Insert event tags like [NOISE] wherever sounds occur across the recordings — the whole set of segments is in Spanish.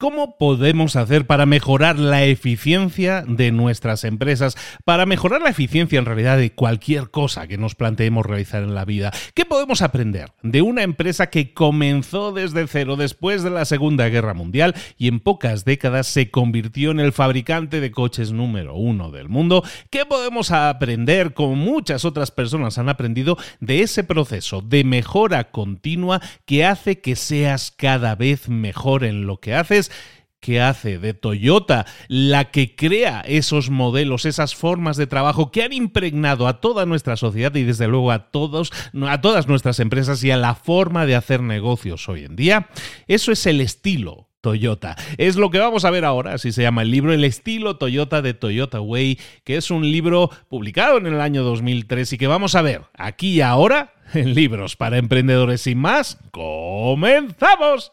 ¿Cómo podemos hacer para mejorar la eficiencia de nuestras empresas? Para mejorar la eficiencia en realidad de cualquier cosa que nos planteemos realizar en la vida. ¿Qué podemos aprender de una empresa que comenzó desde cero después de la Segunda Guerra Mundial y en pocas décadas se convirtió en el fabricante de coches número uno del mundo? ¿Qué podemos aprender, como muchas otras personas han aprendido, de ese proceso de mejora continua que hace que seas cada vez mejor en lo que haces? Que hace de Toyota la que crea esos modelos, esas formas de trabajo que han impregnado a toda nuestra sociedad y desde luego a todos a todas nuestras empresas y a la forma de hacer negocios hoy en día. Eso es el estilo Toyota. Es lo que vamos a ver ahora, así se llama el libro El estilo Toyota de Toyota Way, que es un libro publicado en el año 2003 y que vamos a ver aquí y ahora en libros para emprendedores sin más. ¡Comenzamos!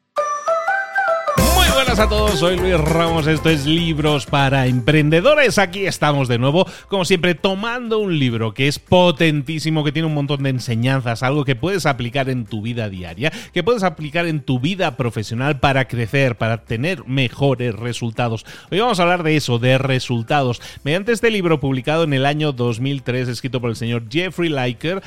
buenas a todos, soy Luis Ramos, esto es Libros para Emprendedores. Aquí estamos de nuevo, como siempre, tomando un libro que es potentísimo, que tiene un montón de enseñanzas, algo que puedes aplicar en tu vida diaria, que puedes aplicar en tu vida profesional para crecer, para tener mejores resultados. Hoy vamos a hablar de eso, de resultados, mediante este libro publicado en el año 2003, escrito por el señor Jeffrey Liker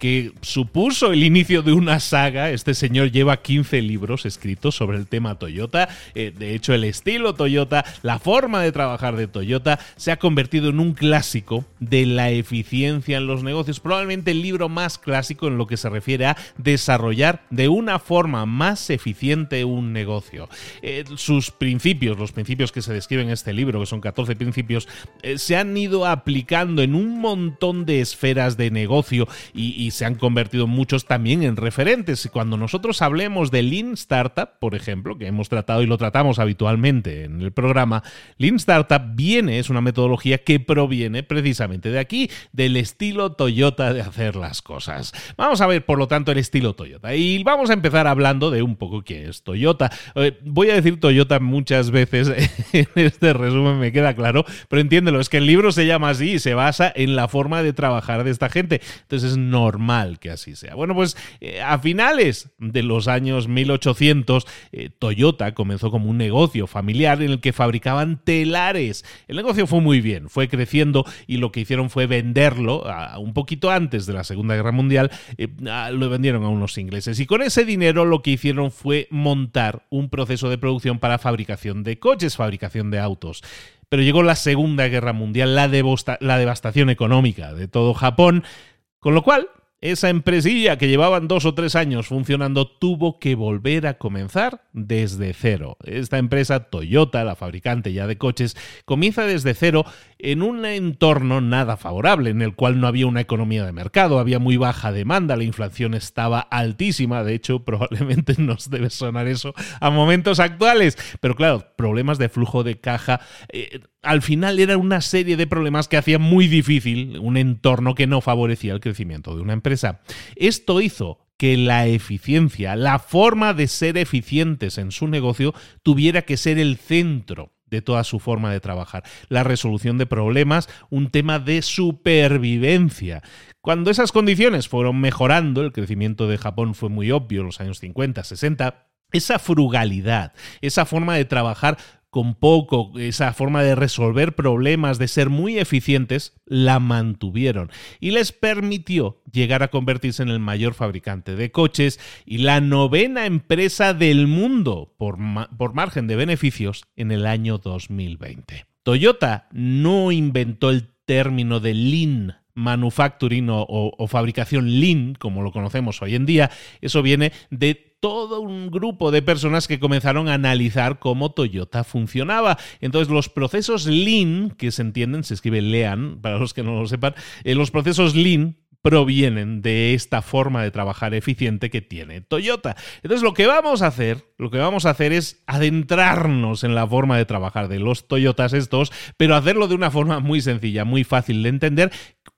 que supuso el inicio de una saga. Este señor lleva 15 libros escritos sobre el tema Toyota. Eh, de hecho, el estilo Toyota, la forma de trabajar de Toyota, se ha convertido en un clásico de la eficiencia en los negocios. Probablemente el libro más clásico en lo que se refiere a desarrollar de una forma más eficiente un negocio. Eh, sus principios, los principios que se describen en este libro, que son 14 principios, eh, se han ido aplicando en un montón de esferas de negocio y y se han convertido muchos también en referentes. Cuando nosotros hablemos de Lean Startup, por ejemplo, que hemos tratado y lo tratamos habitualmente en el programa, Lean Startup viene, es una metodología que proviene precisamente de aquí, del estilo Toyota de hacer las cosas. Vamos a ver, por lo tanto, el estilo Toyota. Y vamos a empezar hablando de un poco qué es Toyota. Eh, voy a decir Toyota muchas veces [LAUGHS] en este resumen, me queda claro, pero entiéndelo, es que el libro se llama así y se basa en la forma de trabajar de esta gente. Entonces es normal que así sea. Bueno, pues eh, a finales de los años 1800, eh, Toyota comenzó como un negocio familiar en el que fabricaban telares. El negocio fue muy bien, fue creciendo y lo que hicieron fue venderlo un poquito antes de la Segunda Guerra Mundial, eh, lo vendieron a unos ingleses. Y con ese dinero lo que hicieron fue montar un proceso de producción para fabricación de coches, fabricación de autos pero llegó la Segunda Guerra Mundial, la, devastación económica de todo Japón, con lo cual esa empresilla que llevaban dos o tres años funcionando tuvo que volver a comenzar desde cero. Esta empresa, Toyota, la fabricante ya de coches, comienza desde cero en un entorno nada favorable, en el cual no había una economía de mercado, había muy baja demanda, la inflación estaba altísima, de hecho [LAUGHS] probablemente nos debe sonar eso a momentos actuales, pero claro, problemas de flujo de caja, eh, al final era una serie de problemas que hacían muy difícil un entorno que no favorecía el crecimiento de una empresa. Esto hizo que la eficiencia, la forma de ser eficientes en su negocio, tuviera que ser el centro de toda su forma de trabajar. La resolución de problemas, un tema de supervivencia. Cuando esas condiciones fueron mejorando, el crecimiento de Japón fue muy obvio en los años 50, 60, esa frugalidad, esa forma de trabajar con poco, esa forma de resolver problemas, de ser muy eficientes, la mantuvieron y les permitió llegar a convertirse en el mayor fabricante de coches y la novena empresa del mundo por, por margen de beneficios en el año 2020. Toyota no inventó el término de lean manufacturing o, fabricación lean, como lo conocemos hoy en día, eso viene de todo un grupo de personas que comenzaron a analizar cómo Toyota funcionaba. Entonces, los procesos lean, que se entienden, se escribe lean, para los que no lo sepan, eh, los procesos lean provienen de esta forma de trabajar eficiente que tiene Toyota. Entonces lo que vamos a hacer, lo que vamos a hacer es adentrarnos en la forma de trabajar de los Toyotas estos, pero hacerlo de una forma muy sencilla, muy fácil de entender.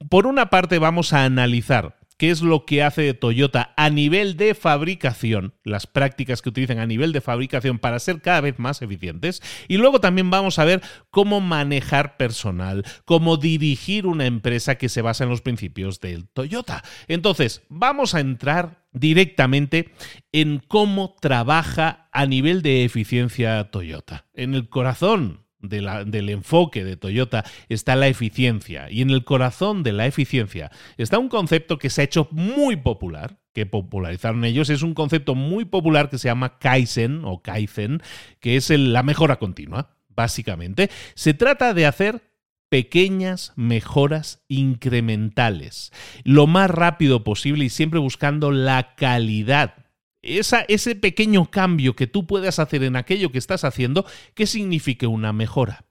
Por una parte vamos a analizar qué es lo que hace Toyota a nivel de fabricación, las prácticas que utilizan a nivel de fabricación para ser cada vez más eficientes. Y luego también vamos a ver cómo manejar personal, cómo dirigir una empresa que se basa en los principios del Toyota. Entonces, vamos a entrar directamente en cómo trabaja a nivel de eficiencia Toyota. En el corazón del enfoque de Toyota está la eficiencia y en el corazón de la eficiencia está un concepto que se ha hecho muy popular, que popularizaron ellos, es un concepto muy popular que se llama Kaizen o Kaizen, que es la mejora continua, básicamente. Se trata de hacer pequeñas mejoras incrementales, lo más rápido posible y siempre buscando la calidad ese pequeño cambio que tú puedas hacer en aquello que estás haciendo, que signifique una mejora.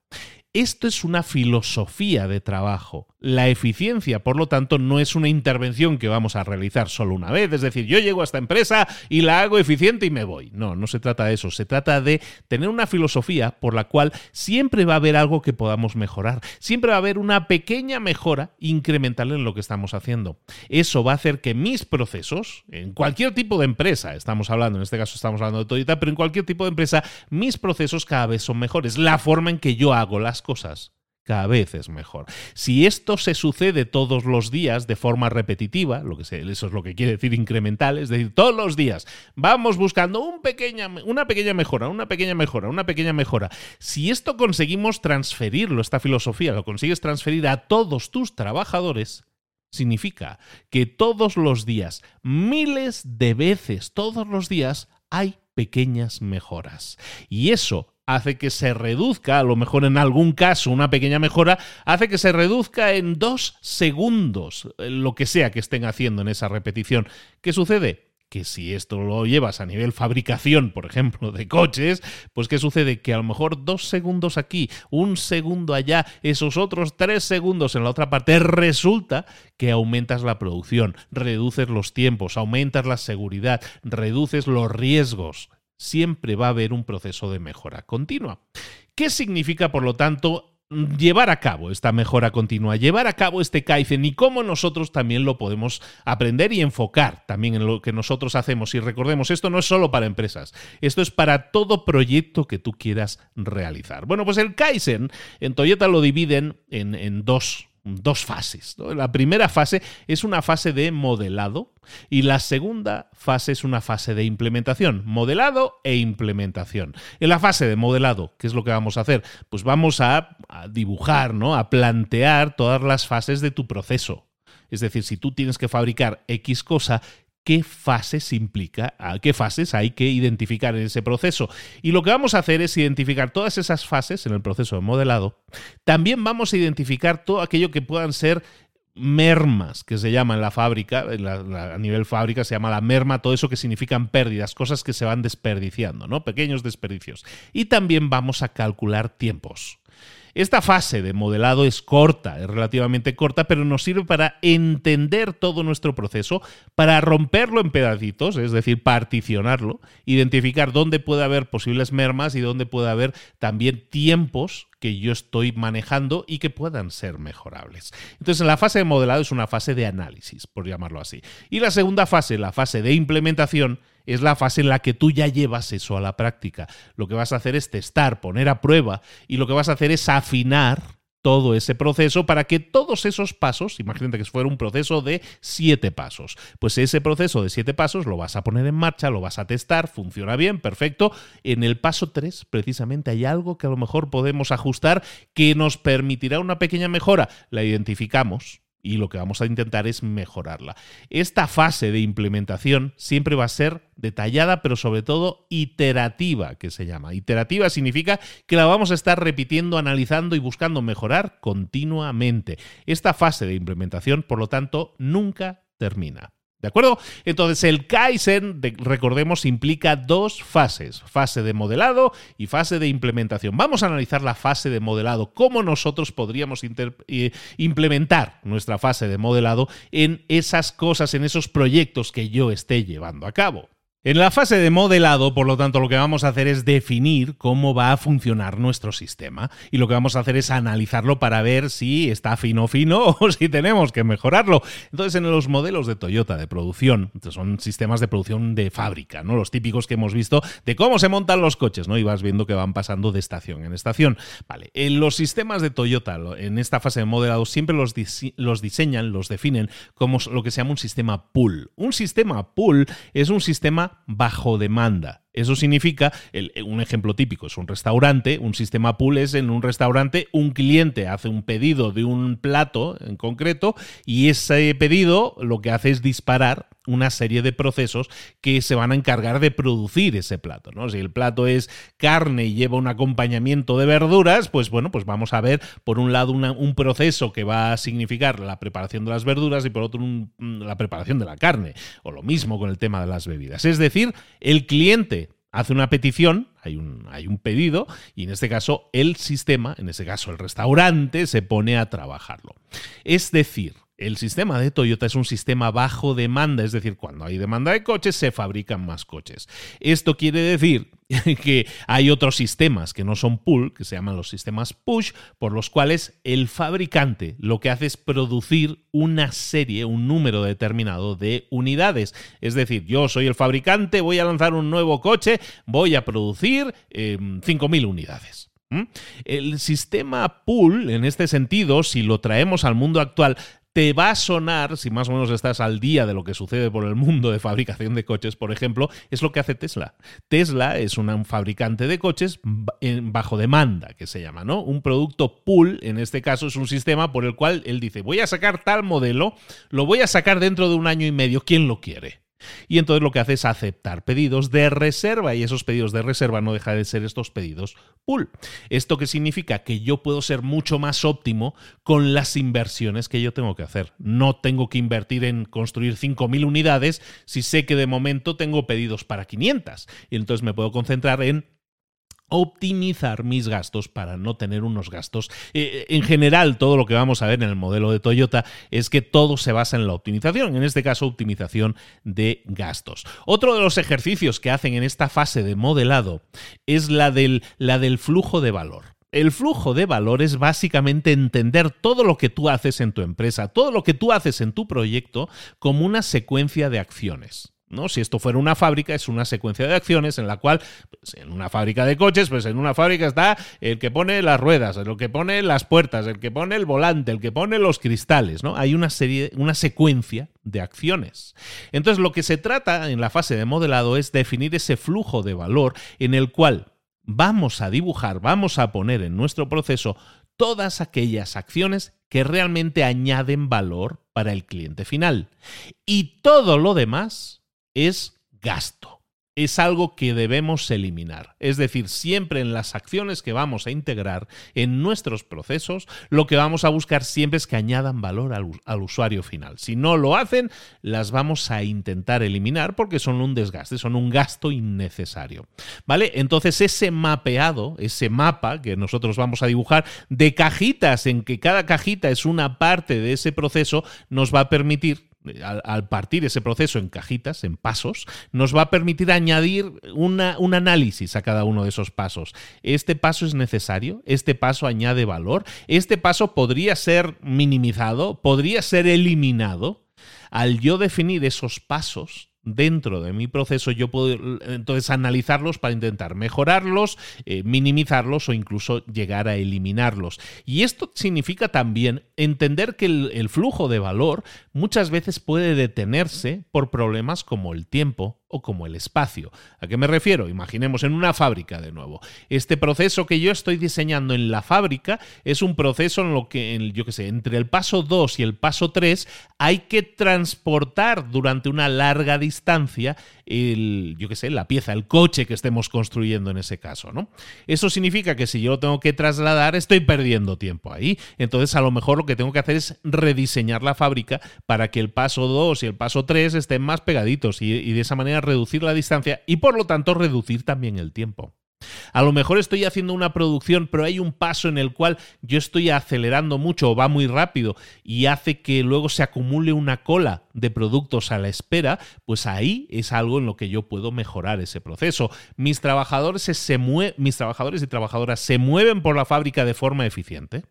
Esto es una filosofía de trabajo. La eficiencia, por lo tanto, no es una intervención que vamos a realizar solo una vez, es decir, yo llego a esta empresa y la hago eficiente y me voy. No, no se trata de eso, se trata de tener una filosofía por la cual siempre va a haber algo que podamos mejorar, siempre va a haber una pequeña mejora incremental en lo que estamos haciendo. Eso va a hacer que mis procesos, en cualquier tipo de empresa, estamos hablando, en este caso estamos hablando de Toyota, pero en cualquier tipo de empresa, mis procesos cada vez son mejores. La forma en que yo hago las cosas cada vez es mejor. Si esto se sucede todos los días de forma repetitiva, lo que eso es lo que quiere decir incremental, es decir, todos los días vamos buscando una pequeña mejora, una pequeña mejora, una pequeña mejora. Si esto conseguimos transferirlo, esta filosofía, lo consigues transferir a todos tus trabajadores, significa que todos los días, miles de veces, todos los días, hay pequeñas mejoras. Y eso hace que se reduzca, a lo mejor en algún caso una pequeña mejora, hace que se reduzca en dos segundos eh, lo que sea que estén haciendo en esa repetición. ¿Qué sucede? que si esto lo llevas a nivel fabricación, por ejemplo, de coches, pues ¿qué sucede? Que a lo mejor dos segundos aquí, un segundo allá, esos otros tres segundos en la otra parte, resulta que aumentas la producción, reduces los tiempos, aumentas la seguridad, reduces los riesgos. Siempre va a haber un proceso de mejora continua. ¿Qué significa, por lo tanto, llevar a cabo esta mejora continua, llevar a cabo este Kaizen y cómo nosotros también lo podemos aprender y enfocar también en lo que nosotros hacemos. Y recordemos, esto no es solo para empresas, esto es para todo proyecto que tú quieras realizar. Bueno, pues el Kaizen en Toyota lo dividen en, en dos dos fases. La primera fase es una fase de modelado y la segunda fase es una fase de implementación. Modelado e implementación. En la fase de modelado, ¿qué es lo que vamos a hacer? Pues vamos a, a dibujar, ¿no? a plantear todas las fases de tu proceso. Es decir, si tú tienes que fabricar X cosa, qué fases implica, qué fases hay que identificar en ese proceso. Y lo que vamos a hacer es identificar todas esas fases en el proceso de modelado. También vamos a identificar todo aquello que puedan ser mermas, que se llama en la fábrica, a nivel fábrica se llama la merma, todo eso que significan pérdidas, cosas que se van desperdiciando, ¿no? Pequeños desperdicios. Y también vamos a calcular tiempos. Esta fase de modelado es corta, es relativamente corta, pero nos sirve para entender todo nuestro proceso, para romperlo en pedacitos, es decir, particionarlo, identificar dónde puede haber posibles mermas y dónde puede haber también tiempos que yo estoy manejando y que puedan ser mejorables. Entonces, la fase de modelado es una fase de análisis, por llamarlo así. Y la segunda fase, la fase de implementación, es la fase en la que tú ya llevas eso a la práctica. Lo que vas a hacer es testar, poner a prueba y lo que vas a hacer es afinar todo ese proceso para que todos esos pasos, imagínate que fuera un proceso de siete pasos, pues ese proceso de siete pasos lo vas a poner en marcha, lo vas a testar, funciona bien, perfecto. En el paso tres, precisamente, hay algo que a lo mejor podemos ajustar que nos permitirá una pequeña mejora. La identificamos, y lo que vamos a intentar es mejorarla. Esta fase de implementación siempre va a ser detallada, pero sobre todo iterativa, que se llama. Iterativa significa que la vamos a estar repitiendo, analizando y buscando mejorar continuamente. Esta fase de implementación, por lo tanto, nunca termina. ¿De acuerdo? Entonces el Kaizen, recordemos, implica dos fases, fase de modelado y fase de implementación. Vamos a analizar la fase de modelado, cómo nosotros podríamos eh, implementar nuestra fase de modelado en esas cosas, en esos proyectos que yo esté llevando a cabo. En la fase de modelado, por lo tanto, lo que vamos a hacer es definir cómo va a funcionar nuestro sistema y lo que vamos a hacer es analizarlo para ver si está fino fino [LAUGHS] o si tenemos que mejorarlo. Entonces, en los modelos de Toyota de producción, son sistemas de producción de fábrica, ¿no? Los típicos que hemos visto de cómo se montan los coches, ¿no? Y vas viendo que van pasando de estación en estación. Vale, en los sistemas de Toyota, en esta fase de modelado, siempre los, los diseñan, los definen como lo que se llama un sistema pool. Un sistema pool es un sistema bajo demanda. Eso significa, un ejemplo típico es un restaurante, un sistema pool es en un restaurante, un cliente hace un pedido de un plato en concreto y ese pedido lo que hace es disparar una serie de procesos que se van a encargar de producir ese plato. ¿no? Si el plato es carne y lleva un acompañamiento de verduras, pues bueno, pues vamos a ver por un lado un proceso que va a significar la preparación de las verduras y por otro la preparación de la carne, o lo mismo con el tema de las bebidas. Es decir, el cliente hace una petición, hay un, hay un pedido, y en este caso el sistema, en este caso el restaurante, se pone a trabajarlo. Es decir, el sistema de Toyota es un sistema bajo demanda, es decir, cuando hay demanda de coches se fabrican más coches. Esto quiere decir [LAUGHS] que hay otros sistemas que no son pull, que se llaman los sistemas push, por los cuales el fabricante lo que hace es producir una serie, un número determinado de unidades. Es decir, yo soy el fabricante, voy a lanzar un nuevo coche, voy a producir 5.000 em, unidades. El sistema pool, en este sentido, si lo traemos al mundo actual, te va a sonar, si más o menos estás al día de lo que sucede por el mundo de fabricación de coches, por ejemplo, es lo que hace Tesla. Tesla es un fabricante de coches bajo demanda, que se llama, ¿no? Un producto pool, en este caso, es un sistema por el cual él dice, voy a sacar tal modelo, lo voy a sacar dentro de un año y medio, ¿quién lo quiere? Y entonces lo que hace es aceptar pedidos de reserva y esos pedidos de reserva no dejan de ser estos pedidos pool. ¿Esto que significa? Que yo puedo ser mucho más óptimo con las inversiones que yo tengo que hacer. No tengo que invertir en construir 5.000 unidades si sé que de momento tengo pedidos para 500. Y entonces me puedo concentrar en optimizar mis gastos para no tener unos gastos. Eh, en general, todo lo que vamos a ver en el modelo de Toyota es que todo se basa en la optimización, en este caso optimización de gastos. Otro de los ejercicios que hacen en esta fase de modelado es la del flujo de valor. El flujo de valor es básicamente entender todo lo que tú haces en tu empresa, todo lo que tú haces en tu proyecto como una secuencia de acciones. ¿No? Si esto fuera una fábrica, es una secuencia de acciones en la cual, pues, en una fábrica de coches, pues en una fábrica está el que pone las ruedas, el que pone las puertas, el que pone el volante, el que pone los cristales, ¿no? Hay una serie, una secuencia de acciones. Entonces, lo que se trata en la fase de modelado es definir ese flujo de valor en el cual vamos a dibujar, vamos a poner en nuestro proceso todas aquellas acciones que realmente añaden valor para el cliente final. Y todo lo demás es gasto. Es algo que debemos eliminar. Es decir, siempre en las acciones que vamos a integrar en nuestros procesos, lo que vamos a buscar siempre es que añadan valor al, usuario final. Si no lo hacen, las vamos a intentar eliminar porque son un desgaste, son un gasto innecesario. ¿Vale? Entonces ese mapeado, ese mapa que nosotros vamos a dibujar de cajitas en que cada cajita es una parte de ese proceso, nos va a permitir al, partir ese proceso en cajitas, en pasos, nos va a permitir añadir un análisis a cada uno de esos pasos. ¿Este paso es necesario? ¿Este paso añade valor? ¿Este paso podría ser minimizado? ¿Podría ser eliminado? Al yo definir esos pasos, dentro de mi proceso yo puedo entonces analizarlos para intentar mejorarlos, eh, minimizarlos o incluso llegar a eliminarlos. Y esto significa también entender que el flujo de valor muchas veces puede detenerse por problemas como el tiempo o como el espacio. ¿A qué me refiero? Imaginemos en una fábrica de nuevo. Este proceso que yo estoy diseñando en la fábrica es un proceso en lo que, yo qué sé, entre el paso 2 y el paso 3 hay que transportar durante una larga distancia el, yo qué sé, la pieza, el coche que estemos construyendo en ese caso, ¿no? Eso significa que si yo lo tengo que trasladar, estoy perdiendo tiempo ahí. Entonces, a lo mejor lo que tengo que hacer es rediseñar la fábrica para que el paso 2 y el paso 3 estén más pegaditos y de esa manera reducir la distancia y por lo tanto reducir también el tiempo. A lo mejor estoy haciendo una producción, pero hay un paso en el cual yo estoy acelerando mucho o va muy rápido y hace que luego se acumule una cola de productos a la espera, pues ahí es algo en lo que yo puedo mejorar ese proceso. Mis trabajadores, se mis trabajadores y trabajadoras se mueven por la fábrica de forma eficiente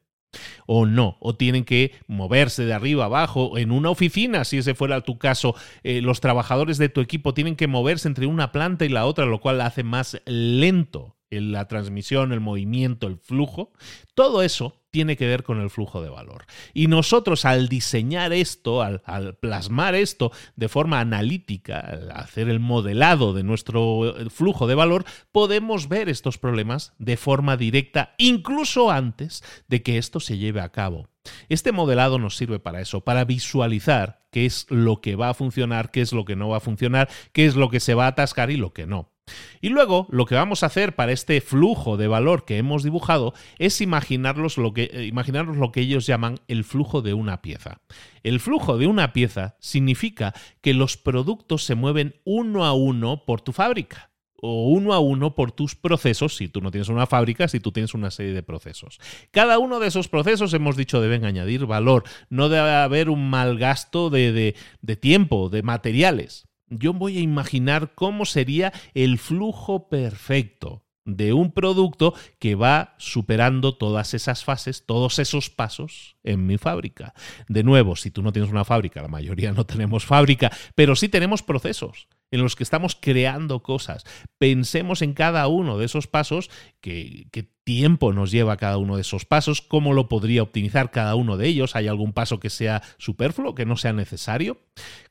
o no, o tienen que moverse de arriba abajo. En una oficina, si ese fuera tu caso, eh, los trabajadores de tu equipo tienen que moverse entre una planta y la otra, lo cual hace más lento la transmisión, el movimiento, el flujo. Todo eso tiene que ver con el flujo de valor. Y nosotros al diseñar esto, al, plasmar esto de forma analítica, al hacer el modelado de nuestro eh, flujo de valor, podemos ver estos problemas de forma directa, incluso antes de que esto se lleve a cabo. Este modelado nos sirve para eso, para visualizar qué es lo que va a funcionar, qué es lo que no va a funcionar, qué es lo que se va a atascar y lo que no. Y luego lo que vamos a hacer para este flujo de valor que hemos dibujado es imaginarnos lo que, eh, lo que ellos llaman el flujo de una pieza. El flujo de una pieza significa que los productos se mueven uno a uno por tu fábrica o uno a uno por tus procesos, si tú no tienes una fábrica, si tú tienes una serie de procesos. Cada uno de esos procesos, hemos dicho, deben añadir valor. No debe haber un mal gasto de, de tiempo, de materiales yo voy a imaginar cómo sería el flujo perfecto de un producto que va superando todas esas fases, todos esos pasos en mi fábrica. De nuevo, si tú no tienes una fábrica, la mayoría no tenemos fábrica, pero sí tenemos procesos en los que estamos creando cosas. Pensemos en cada uno de esos pasos que, tiempo nos lleva cada uno de esos pasos, cómo lo podría optimizar cada uno de ellos, hay algún paso que sea superfluo, que no sea necesario.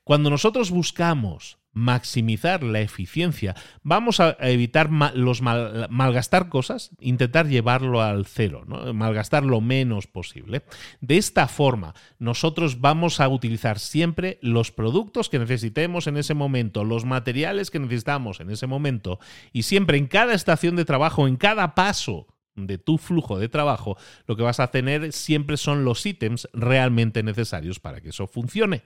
Cuando nosotros buscamos maximizar la eficiencia, vamos a evitar los malgastar cosas, intentar llevarlo al cero, malgastar lo menos posible. De esta forma, nosotros vamos a utilizar siempre los productos que necesitemos en ese momento, los materiales que necesitamos en ese momento y siempre en cada estación de trabajo, en cada paso de tu flujo de trabajo, lo que vas a tener siempre son los ítems realmente necesarios para que eso funcione.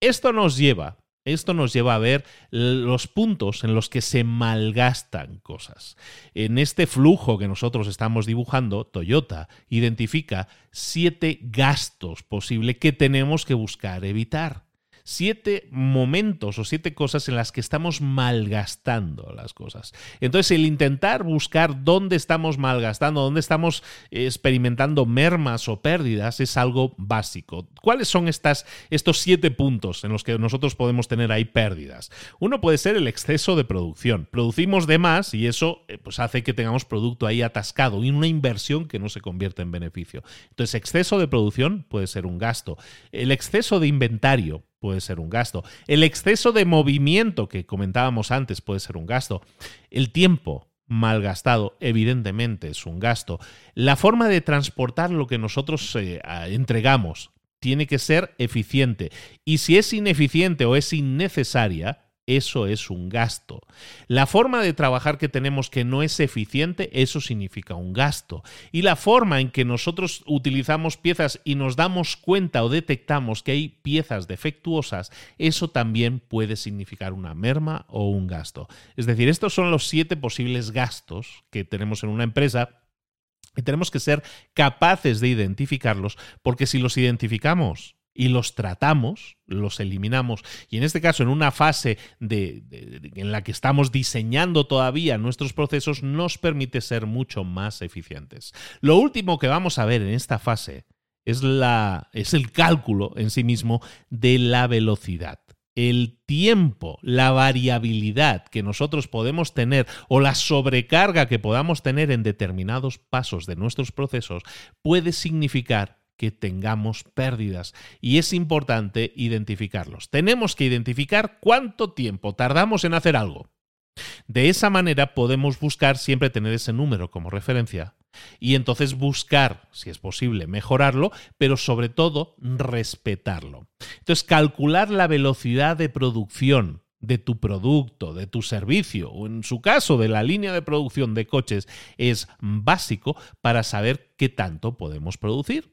Esto nos lleva esto nos lleva a ver los puntos en los que se malgastan cosas. En este flujo que nosotros estamos dibujando, Toyota identifica siete gastos posibles que tenemos que buscar evitar siete momentos o siete cosas en las que estamos malgastando las cosas. Entonces, el intentar buscar dónde estamos malgastando, dónde estamos experimentando mermas o pérdidas es algo básico. ¿Cuáles son estas, estos siete puntos en los que nosotros podemos tener ahí pérdidas? Uno puede ser el exceso de producción. Producimos de más y eso eh, pues, hace que tengamos producto ahí atascado y una inversión que no se convierte en beneficio. Entonces, exceso de producción puede ser un gasto. El exceso de inventario puede ser un gasto. El exceso de movimiento que comentábamos antes puede ser un gasto. El tiempo malgastado evidentemente es un gasto. La forma de transportar lo que nosotros eh, entregamos tiene que ser eficiente. Y si es ineficiente o es innecesaria, eso es un gasto. La forma de trabajar que tenemos que no es eficiente, eso significa un gasto. Y la forma en que nosotros utilizamos piezas y nos damos cuenta o detectamos que hay piezas defectuosas, eso también puede significar una merma o un gasto. Es decir, estos son los siete posibles gastos que tenemos en una empresa y tenemos que ser capaces de identificarlos porque si los identificamos y los tratamos, los eliminamos. Y en este caso, en una fase de, en la que estamos diseñando todavía nuestros procesos, nos permite ser mucho más eficientes. Lo último que vamos a ver en esta fase es, la, es el cálculo en sí mismo de la velocidad. El tiempo, la variabilidad que nosotros podemos tener o la sobrecarga que podamos tener en determinados pasos de nuestros procesos puede significar que tengamos pérdidas y es importante identificarlos. Tenemos que identificar cuánto tiempo tardamos en hacer algo. De esa manera podemos buscar siempre tener ese número como referencia y entonces buscar, si es posible, mejorarlo, pero sobre todo respetarlo. Entonces, calcular la velocidad de producción de tu producto, de tu servicio, o en su caso de la línea de producción de coches, es básico para saber qué tanto podemos producir.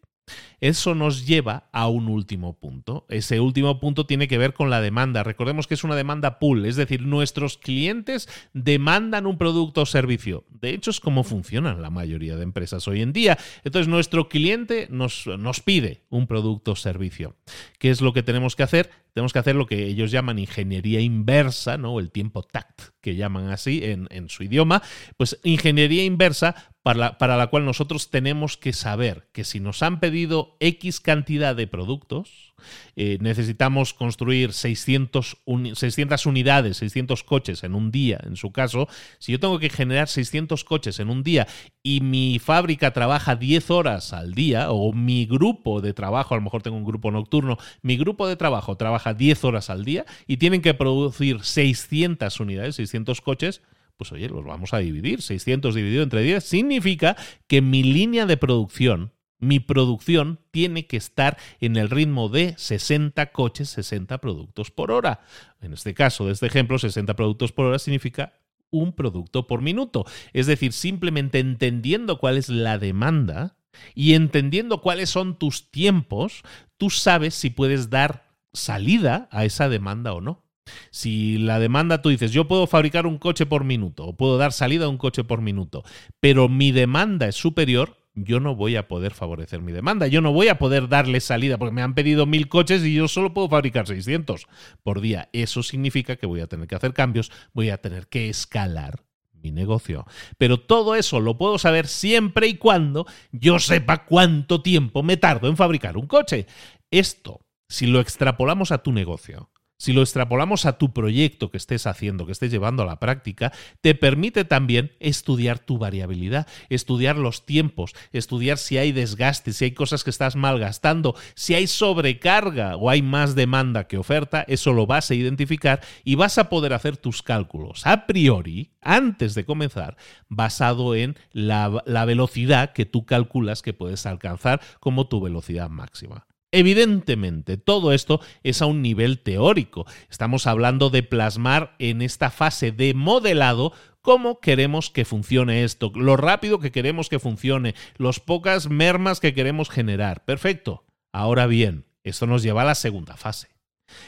Eso nos lleva a un último punto. Ese último punto tiene que ver con la demanda. Recordemos que es una demanda pool, es decir, nuestros clientes demandan un producto o servicio. De hecho, es como funcionan la mayoría de empresas hoy en día. Entonces, nuestro cliente nos, nos pide un producto o servicio. ¿Qué es lo que tenemos que hacer? Tenemos que hacer lo que ellos llaman ingeniería inversa, ¿no? El tiempo TACT, que llaman así en, en su idioma. Pues ingeniería inversa para la, cual nosotros tenemos que saber que si nos han pedido X cantidad de productos, eh, necesitamos construir 600, 600 unidades, 600 coches en un día, en su caso, si yo tengo que generar 600 coches en un día y mi fábrica trabaja 10 horas al día, o mi grupo de trabajo, a lo mejor tengo un grupo nocturno, mi grupo de trabajo trabaja 10 horas al día y tienen que producir 600 unidades, 600 coches, pues oye, los vamos a dividir. 600 dividido entre 10 significa que mi línea de producción, mi producción tiene que estar en el ritmo de 60 coches, 60 productos por hora. En este caso, de este ejemplo, 60 productos por hora significa un producto por minuto. Es decir, simplemente entendiendo cuál es la demanda y entendiendo cuáles son tus tiempos, tú sabes si puedes dar salida a esa demanda o no. Si la demanda tú dices, yo puedo fabricar un coche por minuto o puedo dar salida a un coche por minuto, pero mi demanda es superior, yo no voy a poder favorecer mi demanda. Yo no voy a poder darle salida porque me han pedido mil coches y yo solo puedo fabricar 600 por día. Eso significa que voy a tener que hacer cambios, voy a tener que escalar mi negocio. Pero todo eso lo puedo saber siempre y cuando yo sepa cuánto tiempo me tardo en fabricar un coche. Esto, si lo extrapolamos a tu negocio, si lo extrapolamos a tu proyecto que estés haciendo, que estés llevando a la práctica, te permite también estudiar tu variabilidad, estudiar los tiempos, estudiar si hay desgaste, si hay cosas que estás malgastando, si hay sobrecarga o hay más demanda que oferta, eso lo vas a identificar y vas a poder hacer tus cálculos a priori, antes de comenzar, basado en la, la velocidad que tú calculas que puedes alcanzar como tu velocidad máxima. Evidentemente, todo esto es a un nivel teórico. Estamos hablando de plasmar en esta fase de modelado cómo queremos que funcione esto, lo rápido que queremos que funcione, las pocas mermas que queremos generar. Perfecto. Ahora bien, esto nos lleva a la segunda fase.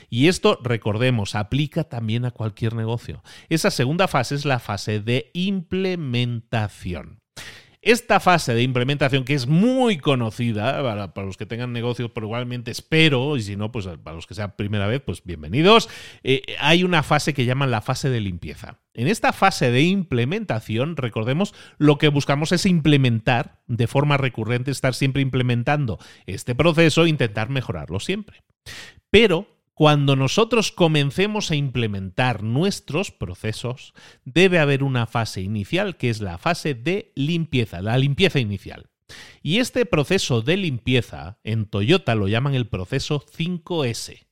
Y esto, recordemos, aplica también a cualquier negocio. Esa segunda fase es la fase de implementación. Esta fase de implementación, que es muy conocida para, los que tengan negocios, probablemente espero, y si no, pues para los que sea primera vez, pues bienvenidos, eh, hay una fase que llaman la fase de limpieza. En esta fase de implementación, recordemos, lo que buscamos es implementar de forma recurrente, estar siempre implementando este proceso, intentar mejorarlo siempre. Pero cuando nosotros comencemos a implementar nuestros procesos, debe haber una fase inicial que es la fase de limpieza, la limpieza inicial. Y este proceso de limpieza en Toyota lo llaman el proceso 5S.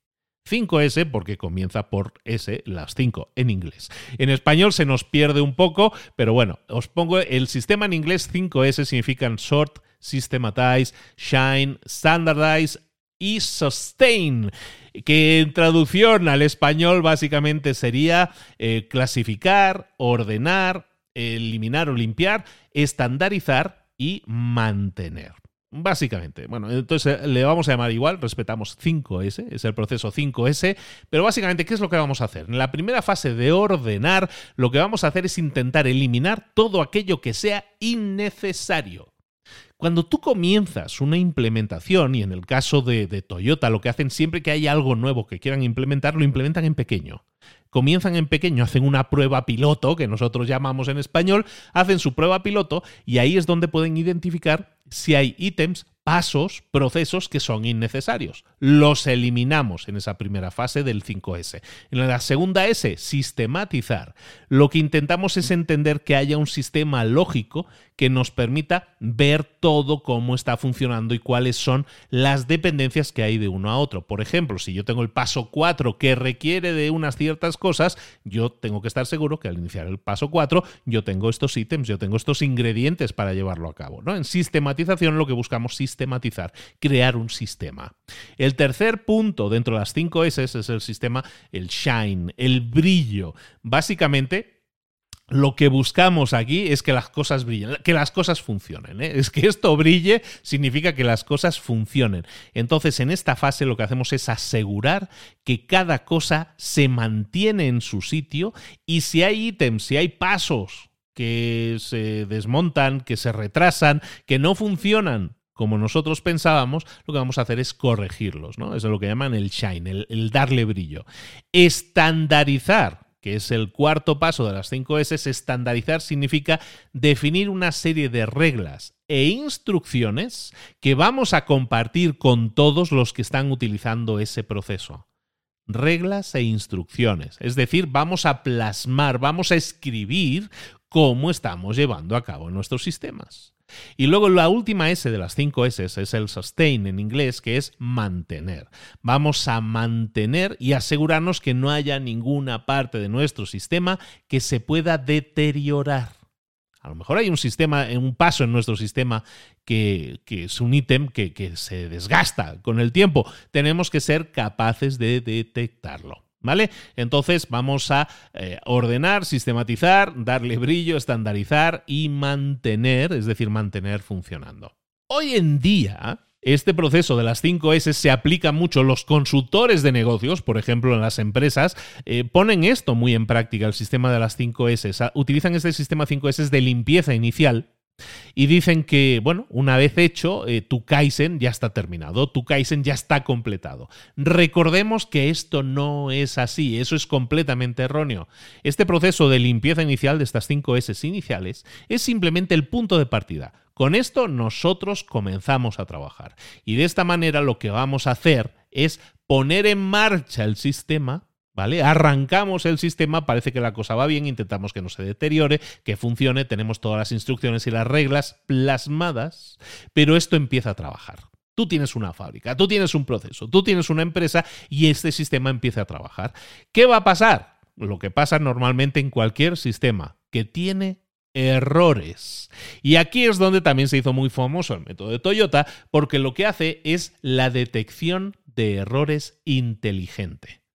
5S porque comienza por S, las 5 en inglés. En español se nos pierde un poco, pero bueno, os pongo el sistema en inglés 5S significan Sort, Systematize, Shine, Standardize, y sustain, que en traducción al español básicamente sería eh, clasificar, ordenar, eliminar o limpiar, estandarizar y mantener. Básicamente, bueno, entonces eh, le vamos a llamar igual, respetamos 5S, es el proceso 5S, pero básicamente, ¿qué es lo que vamos a hacer? En la primera fase de ordenar, lo que vamos a hacer es intentar eliminar todo aquello que sea innecesario. Cuando tú comienzas una implementación, y en el caso de, Toyota lo que hacen siempre que hay algo nuevo que quieran implementar, lo implementan en pequeño. Comienzan en pequeño, hacen una prueba piloto, que nosotros llamamos en español, hacen su prueba piloto y ahí es donde pueden identificar si hay ítems pasos, procesos que son innecesarios. Los eliminamos en esa primera fase del 5S. En la segunda S, sistematizar. Lo que intentamos es entender que haya un sistema lógico que nos permita ver todo cómo está funcionando y cuáles son las dependencias que hay de uno a otro. Por ejemplo, si yo tengo el paso 4 que requiere de unas ciertas cosas, yo tengo que estar seguro que al iniciar el paso 4 yo tengo estos ítems, yo tengo estos ingredientes para llevarlo a cabo. ¿no? En sistematización lo que buscamos es sistematizar, crear un sistema. El tercer punto dentro de las 5 S es el sistema, el shine, el brillo. Básicamente, lo que buscamos aquí es que las cosas brillen, que las cosas funcionen. ¿eh? Es que esto brille significa que las cosas funcionen. Entonces, en esta fase lo que hacemos es asegurar que cada cosa se mantiene en su sitio y si hay ítems, si hay pasos que se desmontan, que se retrasan, que no funcionan como nosotros pensábamos, lo que vamos a hacer es corregirlos, ¿no? Eso es lo que llaman el shine, el, darle brillo. Estandarizar que es el cuarto paso de las 5 S, estandarizar significa definir una serie de reglas e instrucciones que vamos a compartir con todos los que están utilizando ese proceso. Reglas e instrucciones, es decir, vamos a plasmar, vamos a escribir cómo estamos llevando a cabo nuestros sistemas. Y luego la última S de las cinco S es el sustain en inglés, que es mantener. Vamos a mantener y asegurarnos que no haya ninguna parte de nuestro sistema que se pueda deteriorar. A lo mejor hay un sistema, un paso en nuestro sistema que, es un ítem que se desgasta con el tiempo. Tenemos que ser capaces de detectarlo. ¿Vale? Entonces vamos a eh, ordenar, sistematizar, darle brillo, estandarizar y mantener, es decir, mantener funcionando. Hoy en día, este proceso de las 5 S se aplica mucho. Los consultores de negocios, por ejemplo, en las empresas, eh, ponen esto muy en práctica, el sistema de las 5 S. Utilizan este sistema 5 S de limpieza inicial y dicen que, bueno, una vez hecho, eh, tu Kaizen ya está terminado, tu Kaizen ya está completado. Recordemos que esto no es así, eso es completamente erróneo. Este proceso de limpieza inicial de estas 5 S iniciales es simplemente el punto de partida. Con esto nosotros comenzamos a trabajar. Y de esta manera lo que vamos a hacer es poner en marcha el sistema ¿Vale? Arrancamos el sistema, parece que la cosa va bien, intentamos que no se deteriore, que funcione, tenemos todas las instrucciones y las reglas plasmadas, pero esto empieza a trabajar. Tú tienes una fábrica, tú tienes un proceso, tú tienes una empresa y este sistema empieza a trabajar. ¿Qué va a pasar? Lo que pasa normalmente en cualquier sistema, que tiene errores. Y aquí es donde también se hizo muy famoso el método de Toyota, porque lo que hace es la detección de errores inteligente.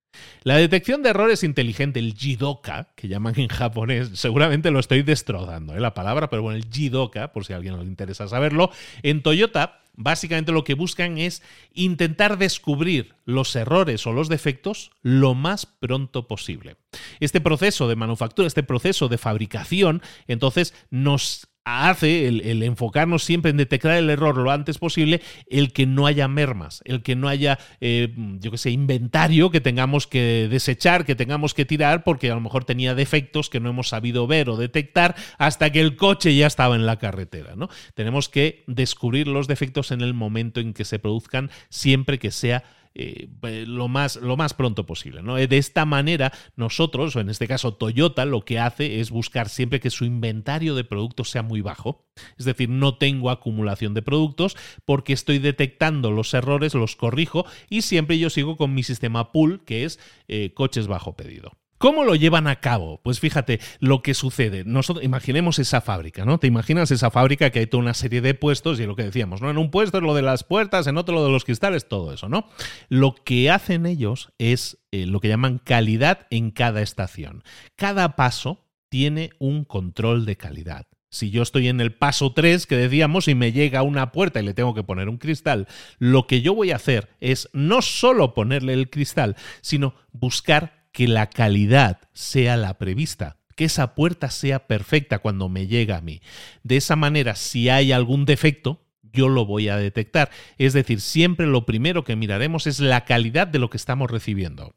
La detección de errores inteligente, el jidoka, que llaman en japonés, seguramente lo estoy destrozando, ¿eh? la palabra, pero bueno, el jidoka, por si a alguien le interesa saberlo, en Toyota básicamente lo que buscan es intentar descubrir los errores o los defectos lo más pronto posible. Este proceso de manufactura, este proceso de fabricación, entonces nos hace el, enfocarnos siempre en detectar el error lo antes posible, el que no haya mermas, el que no haya, eh, yo que sé, inventario que tengamos que desechar, que tengamos que tirar, porque a lo mejor tenía defectos que no hemos sabido ver o detectar hasta que el coche ya estaba en la carretera. ¿no? Tenemos que descubrir los defectos en el momento en que se produzcan, siempre que sea eh, lo, más, lo más pronto posible. ¿no? De esta manera, nosotros, o en este caso Toyota, lo que hace es buscar siempre que su inventario de productos sea muy bajo. Es decir, no tengo acumulación de productos porque estoy detectando los errores, los corrijo y siempre yo sigo con mi sistema pool, que es eh, coches bajo pedido. ¿Cómo lo llevan a cabo? Pues fíjate lo que sucede. Nosotros, imaginemos esa fábrica, ¿no? Te imaginas esa fábrica que hay toda una serie de puestos y lo que decíamos, ¿no? En un puesto es lo de las puertas, en otro lo de los cristales, todo eso, ¿no? Lo que hacen ellos es eh, lo que llaman calidad en cada estación. Cada paso tiene un control de calidad. Si yo estoy en el paso 3 que decíamos y me llega una puerta y le tengo que poner un cristal, lo que yo voy a hacer es no solo ponerle el cristal, sino buscar que la calidad sea la prevista, que esa puerta sea perfecta cuando me llega a mí. De esa manera, si hay algún defecto, yo lo voy a detectar. Es decir, siempre lo primero que miraremos es la calidad de lo que estamos recibiendo.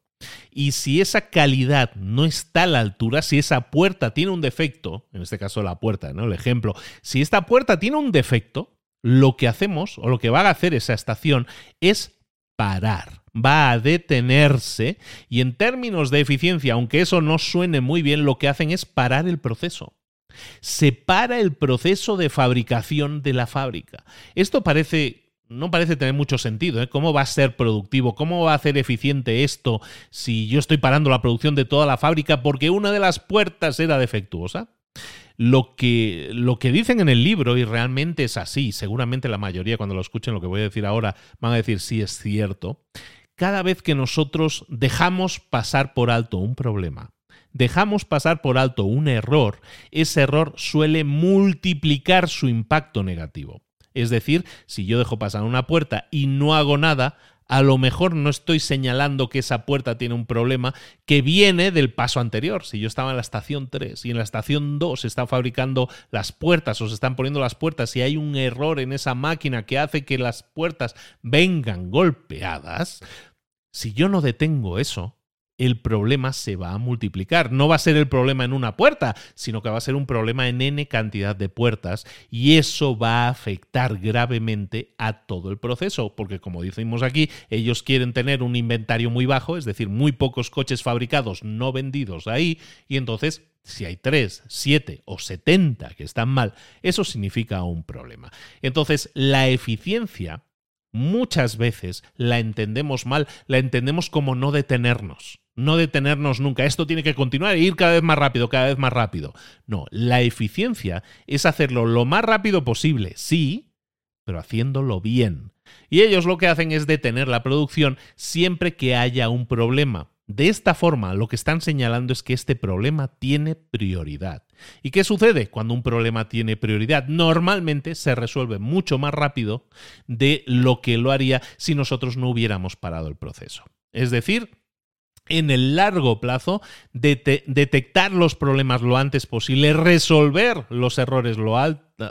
Y si esa calidad no está a la altura, si esa puerta tiene un defecto, en este caso la puerta, ¿no? El ejemplo, si esta puerta tiene un defecto, lo que hacemos o lo que va a hacer esa estación es parar, va a detenerse y en términos de eficiencia, aunque eso no suene muy bien, lo que hacen es parar el proceso. Se para el proceso de fabricación de la fábrica. Esto parece no parece tener mucho sentido. ¿eh? ¿Cómo va a ser productivo? ¿Cómo va a hacer eficiente esto si yo estoy parando la producción de toda la fábrica porque una de las puertas era defectuosa? Lo que, lo que dicen en el libro, y realmente es así, seguramente la mayoría cuando lo escuchen lo que voy a decir ahora van a decir sí es cierto, cada vez que nosotros dejamos pasar por alto un problema, dejamos pasar por alto un error, ese error suele multiplicar su impacto negativo. Es decir, si yo dejo pasar una puerta y no hago nada, a lo mejor no estoy señalando que esa puerta tiene un problema que viene del paso anterior. Si yo estaba en la estación 3 y en la estación 2 se están fabricando las puertas o se están poniendo las puertas y hay un error en esa máquina que hace que las puertas vengan golpeadas, si yo no detengo eso, el problema se va a multiplicar. No va a ser el problema en una puerta, sino que va a ser un problema en n cantidad de puertas y eso va a afectar gravemente a todo el proceso, porque como decimos aquí, ellos quieren tener un inventario muy bajo, es decir, muy pocos coches fabricados no vendidos ahí, y entonces si hay 3, 7 o 70 que están mal, eso significa un problema. Entonces, la eficiencia muchas veces la entendemos mal, la entendemos como no detenernos no detenernos nunca. Esto tiene que continuar e ir cada vez más rápido, cada vez más rápido. No, la eficiencia es hacerlo lo más rápido posible, sí, pero haciéndolo bien. Y ellos lo que hacen es detener la producción siempre que haya un problema. De esta forma, lo que están señalando es que este problema tiene prioridad. ¿Y qué sucede cuando un problema tiene prioridad? Normalmente se resuelve mucho más rápido de lo que lo haría si nosotros no hubiéramos parado el proceso. Es decir, en el largo plazo, detectar los problemas lo antes posible, resolver los errores lo,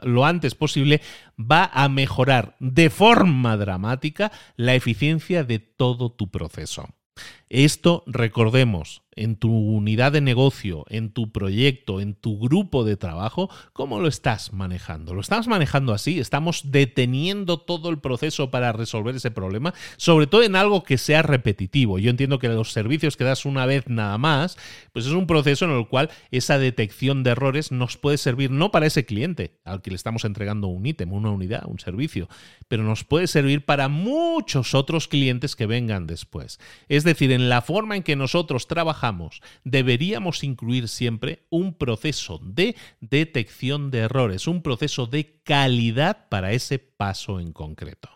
lo, antes posible, va a mejorar de forma dramática la eficiencia de todo tu proceso. Esto, recordemos, en tu unidad de negocio, en tu proyecto, en tu grupo de trabajo, ¿cómo lo estás manejando? ¿Lo estás manejando así? ¿Estamos deteniendo todo el proceso para resolver ese problema? Sobre todo en algo que sea repetitivo. Yo entiendo que los servicios que das una vez nada más, pues es un proceso en el cual esa detección de errores nos puede servir no para ese cliente al que le estamos entregando un ítem, una unidad, un servicio, pero nos puede servir para muchos otros clientes que vengan después. Es decir, en la forma en que nosotros trabajamos, deberíamos incluir siempre un proceso de detección de errores, un proceso de calidad para ese paso en concreto.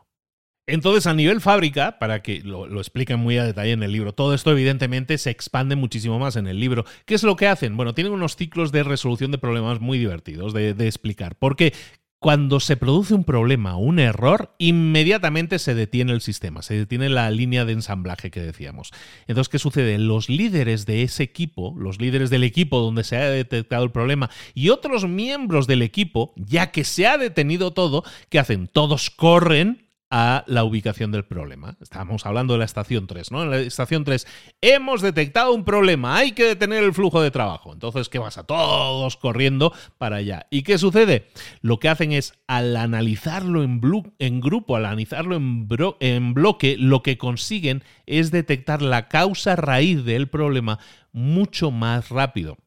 Entonces, a nivel fábrica, para que lo, expliquen muy a detalle en el libro, todo esto evidentemente se expande muchísimo más en el libro. ¿Qué es lo que hacen? Bueno, tienen unos ciclos de resolución de problemas muy divertidos de, de explicar. Porque cuando se produce un problema un error, inmediatamente se detiene el sistema, se detiene la línea de ensamblaje que decíamos. Entonces, ¿qué sucede? Los líderes de ese equipo, los líderes del equipo donde se ha detectado el problema y otros miembros del equipo, ya que se ha detenido todo, ¿qué hacen? Todos corren a la ubicación del problema. Estábamos hablando de la estación 3, ¿no? En la estación 3 hemos detectado un problema, hay que detener el flujo de trabajo. Entonces, ¿qué a Todos corriendo para allá. ¿Y qué sucede? Lo que hacen es, al analizarlo en, en grupo, al analizarlo en, en bloque, lo que consiguen es detectar la causa raíz del problema mucho más rápido.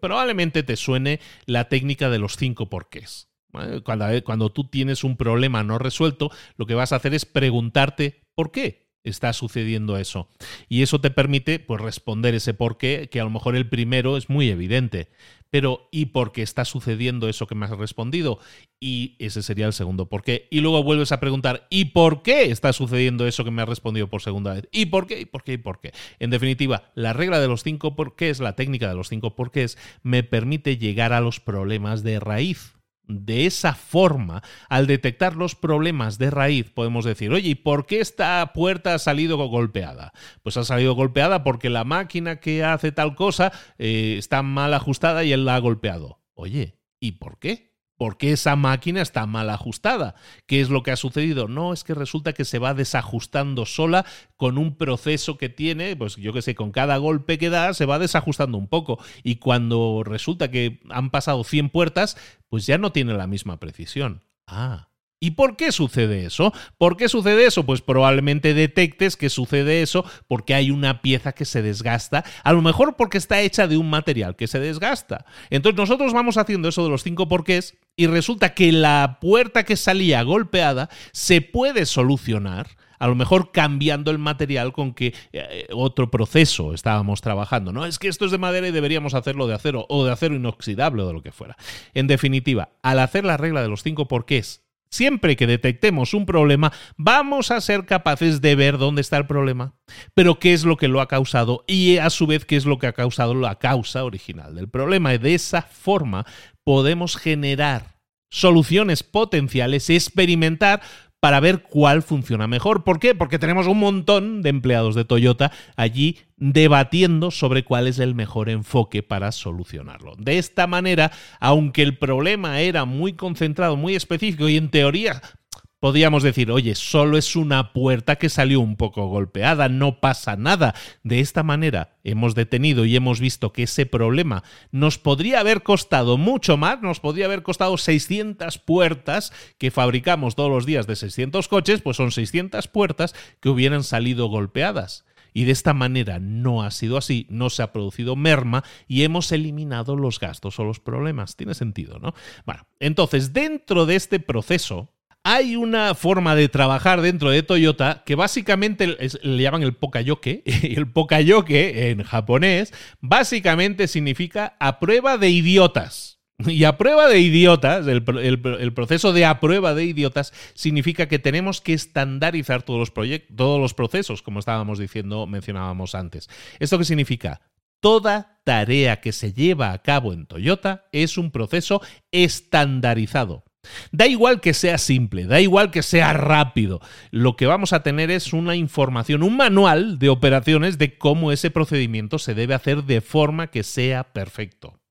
Probablemente te suene la técnica de los cinco porqués. Cuando, cuando tú tienes un problema no resuelto, lo que vas a hacer es preguntarte por qué está sucediendo eso. Y eso te permite pues, responder ese por qué, que a lo mejor el primero es muy evidente. Pero ¿y por qué está sucediendo eso que me has respondido? Y ese sería el segundo por qué. Y luego vuelves a preguntar ¿y por qué está sucediendo eso que me has respondido por segunda vez? ¿Y por qué? ¿Y por qué? ¿Y por qué? En definitiva, la regla de los cinco porqués, la técnica de los cinco porqués, me permite llegar a los problemas de raíz de esa forma, al detectar los problemas de raíz, podemos decir, oye, ¿y por qué esta puerta ha salido golpeada? Pues ha salido golpeada porque la máquina que hace tal cosa eh, está mal ajustada y él la ha golpeado. Oye, ¿y por qué? ¿Por qué esa máquina está mal ajustada? ¿Qué es lo que ha sucedido? No, es que resulta que se va desajustando sola con un proceso que tiene, pues yo que sé, con cada golpe que da se va desajustando un poco. Y cuando resulta que han pasado 100 puertas, pues ya no tiene la misma precisión. Ah, ¿Y por qué sucede eso? ¿Por qué sucede eso? Pues probablemente detectes que sucede eso porque hay una pieza que se desgasta, a lo mejor porque está hecha de un material que se desgasta. Entonces nosotros vamos haciendo eso de los cinco porqués y resulta que la puerta que salía golpeada se puede solucionar a lo mejor cambiando el material con que eh, otro proceso estábamos trabajando. No es que esto es de madera y deberíamos hacerlo de acero o de acero inoxidable o de lo que fuera. En definitiva, al hacer la regla de los cinco porqués Siempre que detectemos un problema, vamos a ser capaces de ver dónde está el problema, pero qué es lo que lo ha causado y a su vez qué es lo que ha causado la causa original del problema. Y de esa forma podemos generar soluciones potenciales, experimentar para ver cuál funciona mejor. ¿Por qué? Porque tenemos un montón de empleados de Toyota allí debatiendo sobre cuál es el mejor enfoque para solucionarlo. De esta manera, aunque el problema era muy concentrado, muy específico y en teoría podríamos decir, oye, solo es una puerta que salió un poco golpeada, no pasa nada. De esta manera hemos detenido y hemos visto que ese problema nos podría haber costado mucho más, nos podría haber costado 600 puertas que fabricamos todos los días de 600 coches, pues son 600 puertas que hubieran salido golpeadas. Y de esta manera no ha sido así, no se ha producido merma y hemos eliminado los gastos o los problemas. Tiene sentido, ¿no? Bueno, entonces dentro de este proceso hay una forma de trabajar dentro de Toyota que básicamente le llaman el pokayoke. [LAUGHS] Y el pokayoke en japonés básicamente significa a prueba de idiotas. Y a prueba de idiotas, el, proceso de a prueba de idiotas significa que tenemos que estandarizar todos los, todos los procesos, como estábamos diciendo, mencionábamos antes. ¿Esto qué significa? Toda tarea que se lleva a cabo en Toyota es un proceso estandarizado. Da igual que sea simple, da igual que sea rápido. Lo que vamos a tener es una información, un manual de operaciones de cómo ese procedimiento se debe hacer de forma que sea perfecto.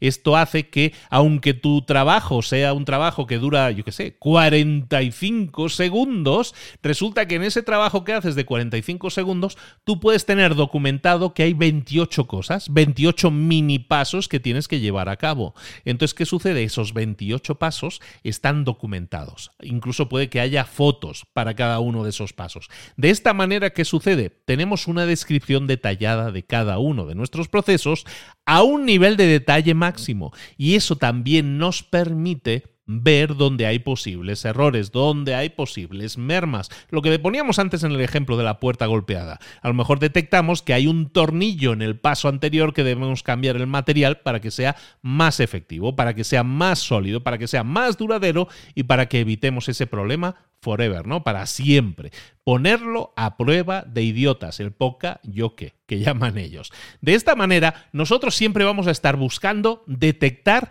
Esto hace que, aunque tu trabajo sea un trabajo que dura, yo qué sé, 45 segundos, resulta que en ese trabajo que haces de 45 segundos, tú puedes tener documentado que hay 28 cosas, 28 mini pasos que tienes que llevar a cabo. Entonces, ¿qué sucede? Esos 28 pasos están documentados. Incluso puede que haya fotos para cada uno de esos pasos. De esta manera, ¿qué sucede? Tenemos una descripción detallada de cada uno de nuestros procesos a un nivel de detalle máximo. Y eso también nos permite ver dónde hay posibles errores, dónde hay posibles mermas. Lo que poníamos antes en el ejemplo de la puerta golpeada. A lo mejor detectamos que hay un tornillo en el paso anterior que debemos cambiar el material para que sea más efectivo, para que sea más sólido, para que sea más duradero y para que evitemos ese problema forever, ¿no? Para siempre. Ponerlo a prueba de idiotas, el poca yo que, que [LAUGHS] llaman ellos. De esta manera, nosotros siempre vamos a estar buscando detectar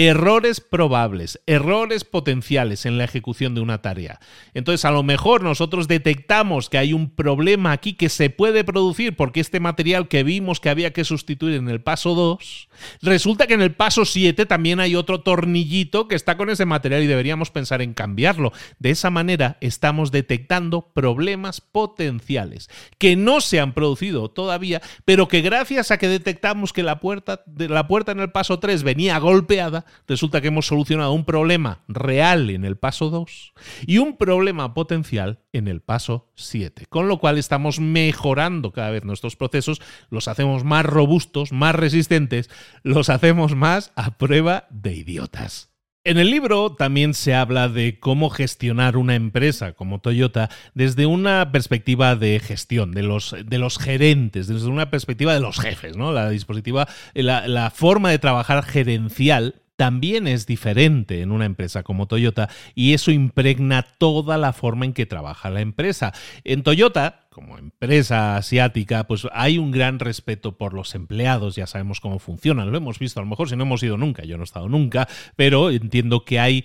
errores probables, errores potenciales en la ejecución de una tarea. Entonces, a lo mejor nosotros detectamos que hay un problema aquí que se puede producir porque este material que vimos que había que sustituir en el paso 2, resulta que en el paso 7 también hay otro tornillito que está con ese material y deberíamos pensar en cambiarlo. De esa manera estamos detectando problemas potenciales que no se han producido todavía, pero que gracias a que detectamos que la puerta, de la puerta en el paso 3 venía golpeada, resulta que hemos solucionado un problema real en el paso 2 y un problema potencial en el paso 7. Con lo cual estamos mejorando cada vez nuestros procesos, los hacemos más robustos, más resistentes, los hacemos más a prueba de idiotas. En el libro también se habla de cómo gestionar una empresa como Toyota desde una perspectiva de gestión, de los, de los gerentes, desde una perspectiva de los jefes, ¿no? La dispositiva, la, la forma de trabajar gerencial también es diferente en una empresa como Toyota y eso impregna toda la forma en que trabaja la empresa. En Toyota, como empresa asiática, pues hay un gran respeto por los empleados, ya sabemos cómo funcionan, lo hemos visto a lo mejor si no hemos ido nunca, yo no he estado nunca, pero entiendo que hay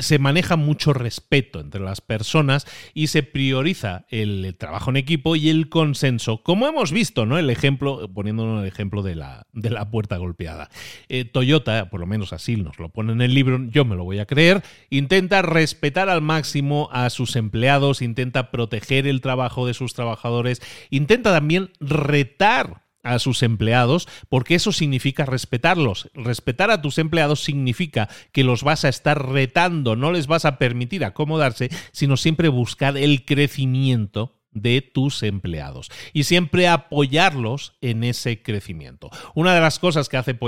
se maneja mucho respeto entre las personas y se prioriza el trabajo en equipo y el consenso, como hemos visto, ¿no? El ejemplo, poniéndonos el ejemplo de la, de la puerta golpeada. Eh, Toyota, por lo menos así nos lo pone en el libro, yo me lo voy a creer, intenta respetar al máximo a sus empleados, intenta proteger el trabajo de sus trabajadores, intenta también retar a sus empleados, porque eso significa respetarlos. Respetar a tus empleados significa que los vas a estar retando, no les vas a permitir acomodarse, sino siempre buscar el crecimiento de tus empleados y siempre apoyarlos en ese crecimiento. Una de las cosas que hace,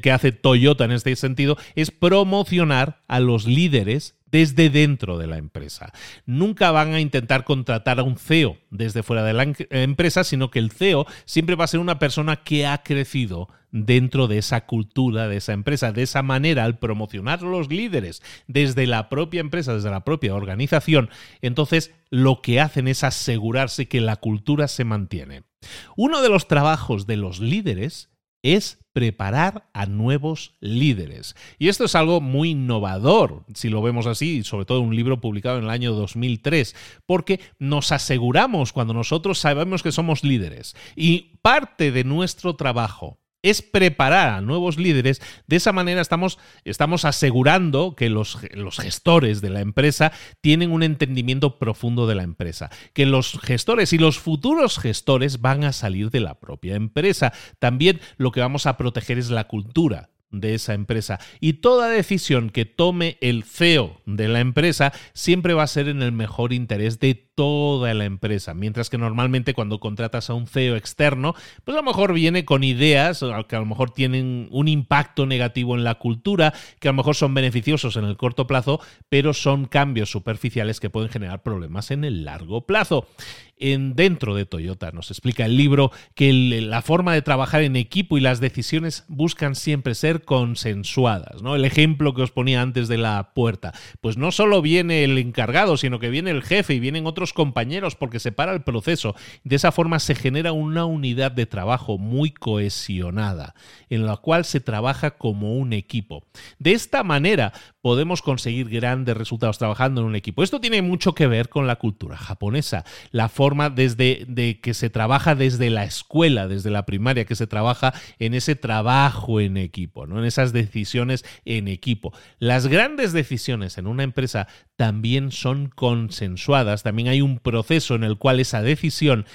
que hace Toyota en este sentido es promocionar a los líderes desde dentro de la empresa. Nunca van a intentar contratar a un CEO desde fuera de la empresa, sino que el CEO siempre va a ser una persona que ha crecido dentro de esa cultura, de esa empresa. De esa manera, al promocionar los líderes desde la propia empresa, desde la propia organización, entonces lo que hacen es asegurarse que la cultura se mantiene. Uno de los trabajos de los líderes es preparar a nuevos líderes. Y esto es algo muy innovador, si lo vemos así, sobre todo un libro publicado en el año 2003, porque nos aseguramos cuando nosotros sabemos que somos líderes y parte de nuestro trabajo es preparar a nuevos líderes. De esa manera estamos, estamos asegurando que los, los, gestores de la empresa tienen un entendimiento profundo de la empresa, que los gestores y los futuros gestores van a salir de la propia empresa. También lo que vamos a proteger es la cultura de esa empresa. Y toda decisión que tome el CEO de la empresa siempre va a ser en el mejor interés de toda la empresa. Mientras que normalmente cuando contratas a un CEO externo, pues a lo mejor viene con ideas que a lo mejor tienen un impacto negativo en la cultura, que a lo mejor son beneficiosos en el corto plazo, pero son cambios superficiales que pueden generar problemas en el largo plazo en, dentro de Toyota. Nos explica el libro que la forma de trabajar en equipo y las decisiones buscan siempre ser consensuadas. ¿no? El ejemplo que os ponía antes de la puerta. Pues no solo viene el encargado, sino que viene el jefe y vienen otros compañeros porque se para el proceso. De esa forma se genera una unidad de trabajo muy cohesionada, en la cual se trabaja como un equipo. De esta manera podemos conseguir grandes resultados trabajando en un equipo. Esto tiene mucho que ver con la cultura japonesa, la forma desde de que se trabaja desde la escuela, desde la primaria, que se trabaja en ese trabajo en equipo, ¿no? en esas decisiones en equipo. Las grandes decisiones en una empresa también son consensuadas, también hay un proceso en el cual esa decisión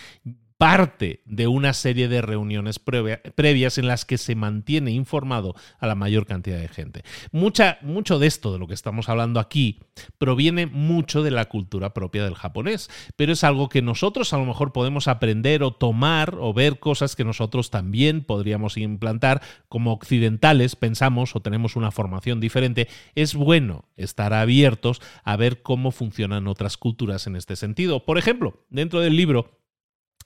parte de una serie de reuniones previas en las que se mantiene informado a la mayor cantidad de gente. Mucha, mucho de esto, de lo que estamos hablando aquí, proviene mucho de la cultura propia del japonés, pero es algo que nosotros a lo mejor podemos aprender o tomar o ver cosas que nosotros también podríamos implantar como occidentales, pensamos o tenemos una formación diferente. Es bueno estar abiertos a ver cómo funcionan otras culturas en este sentido. Por ejemplo, dentro del libro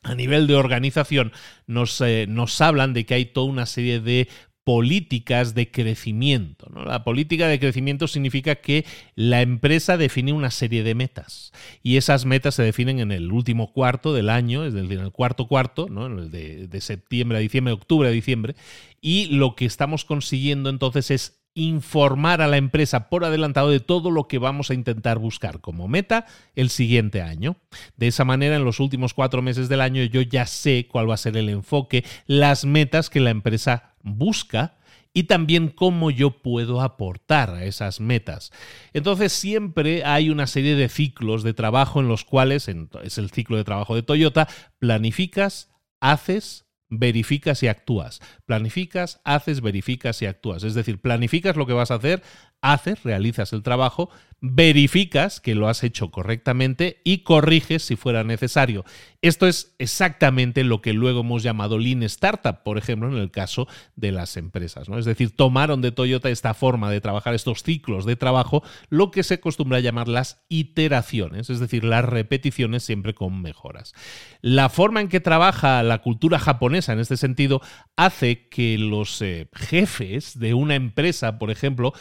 a nivel de organización nos, eh, nos hablan de que hay toda una serie de políticas de crecimiento. La política de crecimiento significa que la empresa define una serie de metas y esas metas se definen en el último cuarto del año, es decir, en el cuarto cuarto, ¿no? en el de, de septiembre a diciembre, octubre a diciembre, y lo que estamos consiguiendo entonces es informar a la empresa por adelantado de todo lo que vamos a intentar buscar como meta el siguiente año. De esa manera, en los últimos cuatro meses del año yo ya sé cuál va a ser el enfoque, las metas que la empresa busca y también cómo yo puedo aportar a esas metas. Entonces siempre hay una serie de ciclos de trabajo en los cuales, es el ciclo de trabajo de Toyota, planificas, haces, verificas y actúas. Planificas, haces, verificas y actúas. Es decir, planificas lo que vas a hacer, haces, realizas el trabajo, verificas que lo has hecho correctamente y corriges si fuera necesario. Esto es exactamente lo que luego hemos llamado Lean Startup, por ejemplo, en el caso de las empresas. ¿no? Es decir, tomaron de Toyota esta forma de trabajar, estos ciclos de trabajo, lo que se acostumbra a llamar las iteraciones, es decir, las repeticiones siempre con mejoras. La forma en que trabaja la cultura japonesa en este sentido hace que los eh, jefes de una empresa, por ejemplo,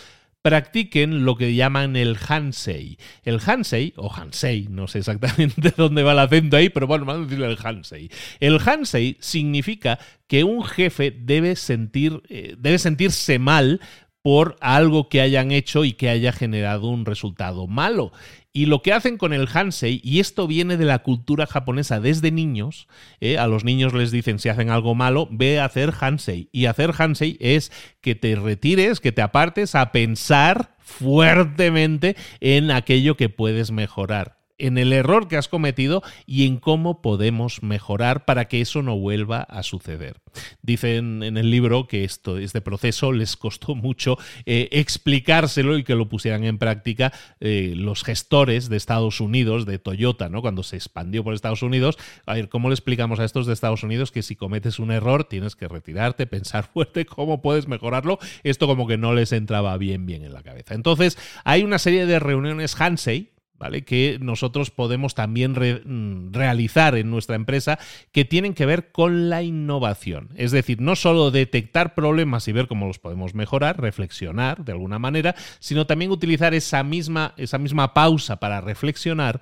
practiquen lo que llaman el Hansei. El Hansei, o Hansei, no sé exactamente [LAUGHS] dónde va el acento ahí, pero bueno, vamos a decirle el Hansei. El Hansei significa que un jefe debe, sentir, eh, debe sentirse mal por algo que hayan hecho y que haya generado un resultado malo. Y lo que hacen con el Hansei, y esto viene de la cultura japonesa desde niños, eh, a los niños les dicen si hacen algo malo, ve a hacer Hansei. Y hacer Hansei es que te retires, que te apartes a pensar fuertemente en aquello que puedes mejorar en el error que has cometido y en cómo podemos mejorar para que eso no vuelva a suceder. Dicen en el libro que esto, este proceso les costó mucho eh, explicárselo y que lo pusieran en práctica eh, los gestores de Estados Unidos, de Toyota, ¿no? Cuando se expandió por Estados Unidos. A ver, ¿cómo le explicamos a estos de Estados Unidos que si cometes un error tienes que retirarte, pensar [LAUGHS] fuerte cómo puedes mejorarlo? Esto como que no les entraba bien, bien en la cabeza. Entonces, hay una serie de reuniones Hansei, ¿vale? Que nosotros podemos también mm, realizar en nuestra empresa que tienen que ver con la innovación. Es decir, no solo detectar problemas y ver cómo los podemos mejorar, reflexionar de alguna manera, sino también utilizar esa misma, esa misma pausa para reflexionar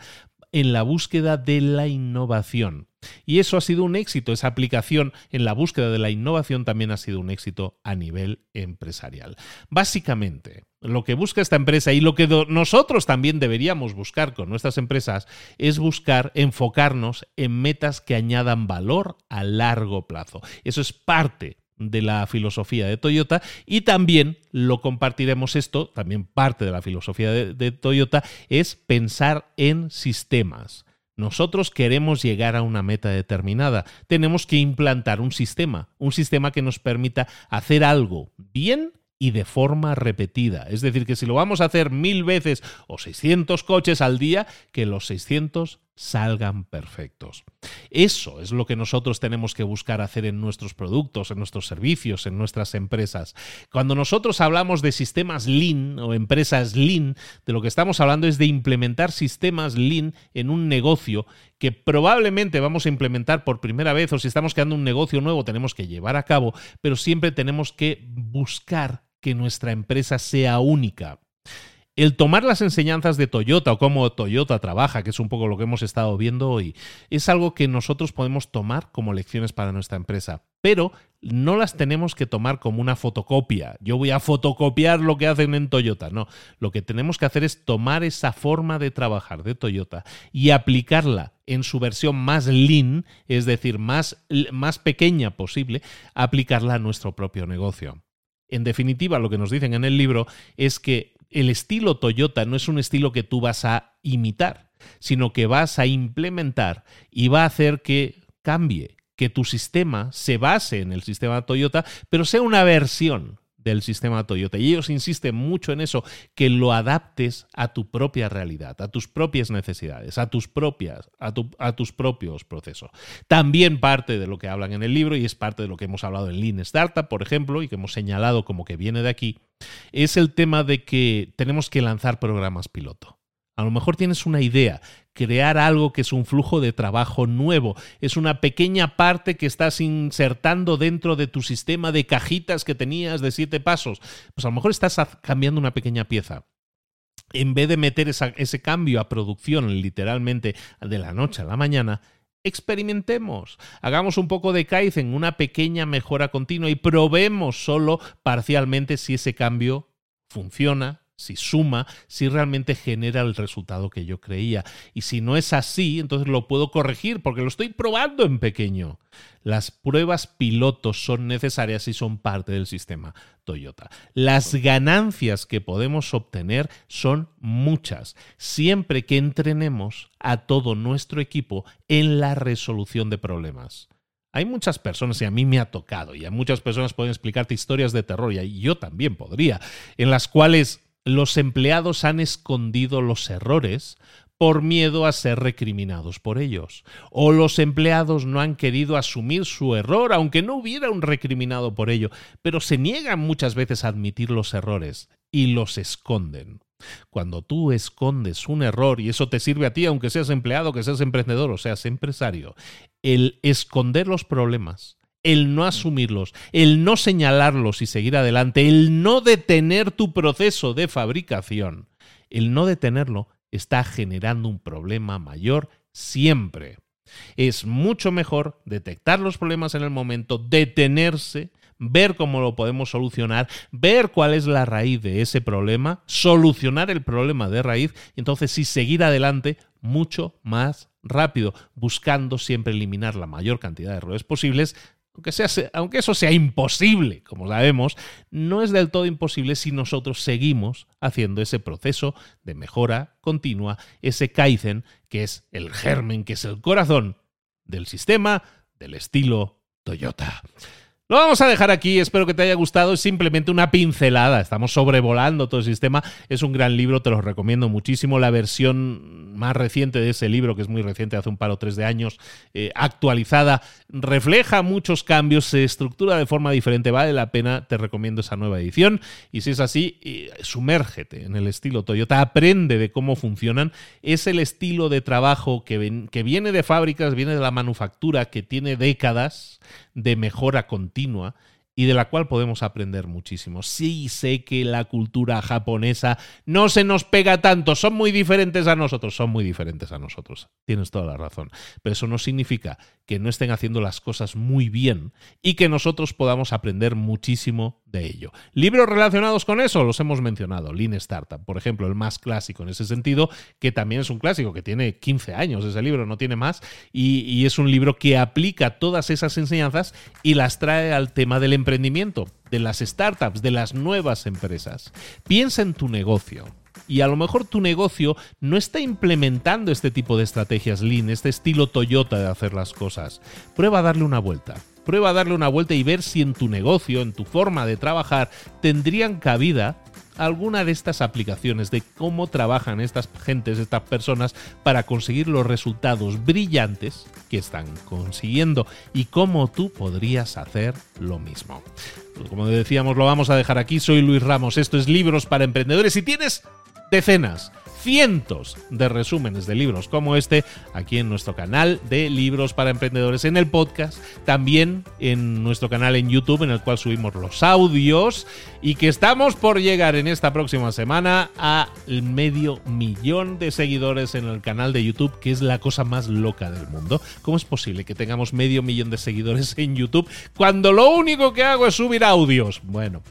en la búsqueda de la innovación. Y eso ha sido un éxito, esa aplicación en la búsqueda de la innovación también ha sido un éxito a nivel empresarial. Básicamente, lo que busca esta empresa y lo que nosotros también deberíamos buscar con nuestras empresas es buscar enfocarnos en metas que añadan valor a largo plazo. Eso es parte de la filosofía de Toyota y también lo compartiremos esto, también parte de la filosofía de, Toyota, es pensar en sistemas. Nosotros queremos llegar a una meta determinada. Tenemos que implantar un sistema, un sistema que nos permita hacer algo bien y de forma repetida. Es decir, que si lo vamos a hacer mil veces o 600 coches al día, que los 600 salgan perfectos. Eso es lo que nosotros tenemos que buscar hacer en nuestros productos, en nuestros servicios, en nuestras empresas. Cuando nosotros hablamos de sistemas lean o empresas lean, de lo que estamos hablando es de implementar sistemas lean en un negocio que probablemente vamos a implementar por primera vez o si estamos creando un negocio nuevo tenemos que llevar a cabo, pero siempre tenemos que buscar que nuestra empresa sea única el tomar las enseñanzas de Toyota o cómo Toyota trabaja, que es un poco lo que hemos estado viendo hoy, es algo que nosotros podemos tomar como lecciones para nuestra empresa. Pero no las tenemos que tomar como una fotocopia. Yo voy a fotocopiar lo que hacen en Toyota. No, lo que tenemos que hacer es tomar esa forma de trabajar de Toyota y aplicarla en su versión más lean, es decir, más, más pequeña posible, aplicarla a nuestro propio negocio. En definitiva, lo que nos dicen en el libro es que el estilo Toyota no es un estilo que tú vas a imitar, sino que vas a implementar y va a hacer que cambie, que tu sistema se base en el sistema Toyota, pero sea una versión del sistema Toyota. Y ellos insisten mucho en eso, que lo adaptes a tu propia realidad, a tus propias necesidades, a tus propias, a, a, tus propios procesos. También parte de lo que hablan en el libro, y es parte de lo que hemos hablado en Lean Startup, por ejemplo, y que hemos señalado como que viene de aquí, es el tema de que tenemos que lanzar programas piloto. A lo mejor tienes una idea, crear algo que es un flujo de trabajo nuevo, es una pequeña parte que estás insertando dentro de tu sistema de cajitas que tenías de siete pasos. Pues a lo mejor estás cambiando una pequeña pieza. En vez de meter ese cambio a producción literalmente de la noche a la mañana, experimentemos, hagamos un poco de Kaizen, una pequeña mejora continua y probemos solo parcialmente si ese cambio funciona, si suma, si realmente genera el resultado que yo creía. Y si no es así, entonces lo puedo corregir porque lo estoy probando en pequeño. Las pruebas pilotos son necesarias y son parte del sistema Toyota. Las ganancias que podemos obtener son muchas, siempre que entrenemos a todo nuestro equipo en la resolución de problemas. Hay muchas personas, y a mí me ha tocado, y a muchas personas pueden explicarte historias de terror, y yo también podría, en las cuales los empleados han escondido los errores por miedo a ser recriminados por ellos. O los empleados no han querido asumir su error, aunque no hubiera un recriminado por ello, pero se niegan muchas veces a admitir los errores y los esconden. Cuando tú escondes un error, y eso te sirve a ti, aunque seas empleado, que seas emprendedor o seas empresario, el esconder los problemas el no asumirlos, el no señalarlos y seguir adelante, el no detener tu proceso de fabricación, el no detenerlo está generando un problema mayor siempre. Es mucho mejor detectar los problemas en el momento, detenerse, ver cómo lo podemos solucionar, ver cuál es la raíz de ese problema, solucionar el problema de raíz y entonces sí seguir adelante mucho más rápido, buscando siempre eliminar la mayor cantidad de errores posibles aunque, sea, aunque eso sea imposible, como sabemos, no es del todo imposible si nosotros seguimos haciendo ese proceso de mejora continua, ese Kaizen, que es el germen, que es el corazón del sistema del estilo Toyota. Lo vamos a dejar aquí, espero que te haya gustado, es simplemente una pincelada, estamos sobrevolando todo el sistema, es un gran libro, te lo recomiendo muchísimo, la versión más reciente de ese libro, que es muy reciente, hace un par o tres de años, eh, actualizada, refleja muchos cambios, se estructura de forma diferente, vale la pena, te recomiendo esa nueva edición, y si es así, eh, sumérgete en el estilo Toyota, aprende de cómo funcionan, es el estilo de trabajo que, que viene de fábricas, viene de la manufactura, que tiene décadas, de mejora continua y de la cual podemos aprender muchísimo. Sí sé que la cultura japonesa no se nos pega tanto, son muy diferentes a nosotros, son muy diferentes a nosotros, tienes toda la razón, pero eso no significa que no estén haciendo las cosas muy bien y que nosotros podamos aprender muchísimo de ello. Libros relacionados con eso los hemos mencionado, Lean Startup, por ejemplo, el más clásico en ese sentido, que también es un clásico, que tiene 15 años ese libro, no tiene más, y, es un libro que aplica todas esas enseñanzas y las trae al tema del emprendimiento, de las startups, de las nuevas empresas. Piensa en tu negocio y a lo mejor tu negocio no está implementando este tipo de estrategias lean, este estilo Toyota de hacer las cosas. Prueba a darle una vuelta. Prueba a darle una vuelta y ver si en tu negocio, en tu forma de trabajar, tendrían cabida alguna de estas aplicaciones, de cómo trabajan estas gentes, estas personas, para conseguir los resultados brillantes que están consiguiendo y cómo tú podrías hacer lo mismo. Como decíamos, lo vamos a dejar aquí. Soy Luis Ramos. Esto es Libros para Emprendedores. Si tienes decenas, cientos de resúmenes de libros como este aquí en nuestro canal de Libros para Emprendedores en el podcast, también en nuestro canal en YouTube en el cual subimos los audios y que estamos por llegar en esta próxima semana a medio millón de seguidores en el canal de YouTube, que es la cosa más loca del mundo. ¿Cómo es posible que tengamos medio millón de seguidores en YouTube cuando lo único que hago es subir audios? Bueno,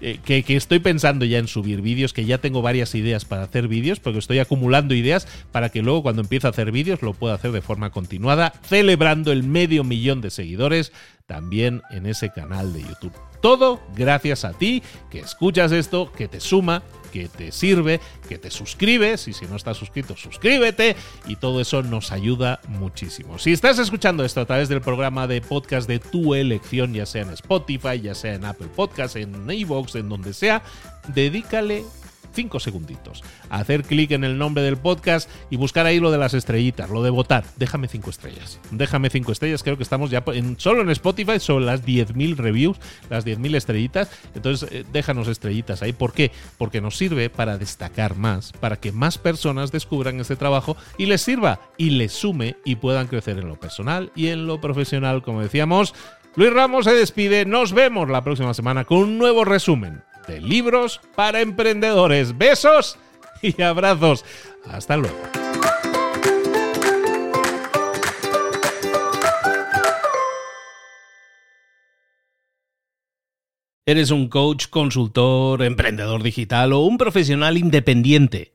eh, que, que, estoy pensando ya en subir vídeos, que ya tengo varias ideas para hacer vídeos, porque estoy acumulando ideas para que luego cuando empiece a hacer vídeos lo pueda hacer de forma continuada, celebrando el medio millón de seguidores también en ese canal de YouTube. Todo gracias a ti que escuchas esto, que te suma que te sirve, que te suscribes y si no estás suscrito, suscríbete y todo eso nos ayuda muchísimo. Si estás escuchando esto a través del programa de podcast de tu elección, ya sea en Spotify, ya sea en Apple Podcast, en Evox, en donde sea, dedícale 5 segunditos. Hacer clic en el nombre del podcast y buscar ahí lo de las estrellitas, lo de votar. Déjame 5 estrellas. Déjame 5 estrellas. Creo que estamos ya en, solo en Spotify son las 10.000 reviews, las 10.000 estrellitas. Entonces, eh, déjanos estrellitas ahí. ¿Por qué? Porque nos sirve para destacar más, para que más personas descubran este trabajo y les sirva y les sume y puedan crecer en lo personal y en lo profesional, como decíamos. Luis Ramos se despide. Nos vemos la próxima semana con un nuevo resumen de libros para emprendedores. Besos y abrazos. Hasta luego. ¿Eres un coach, consultor, emprendedor digital o un profesional independiente?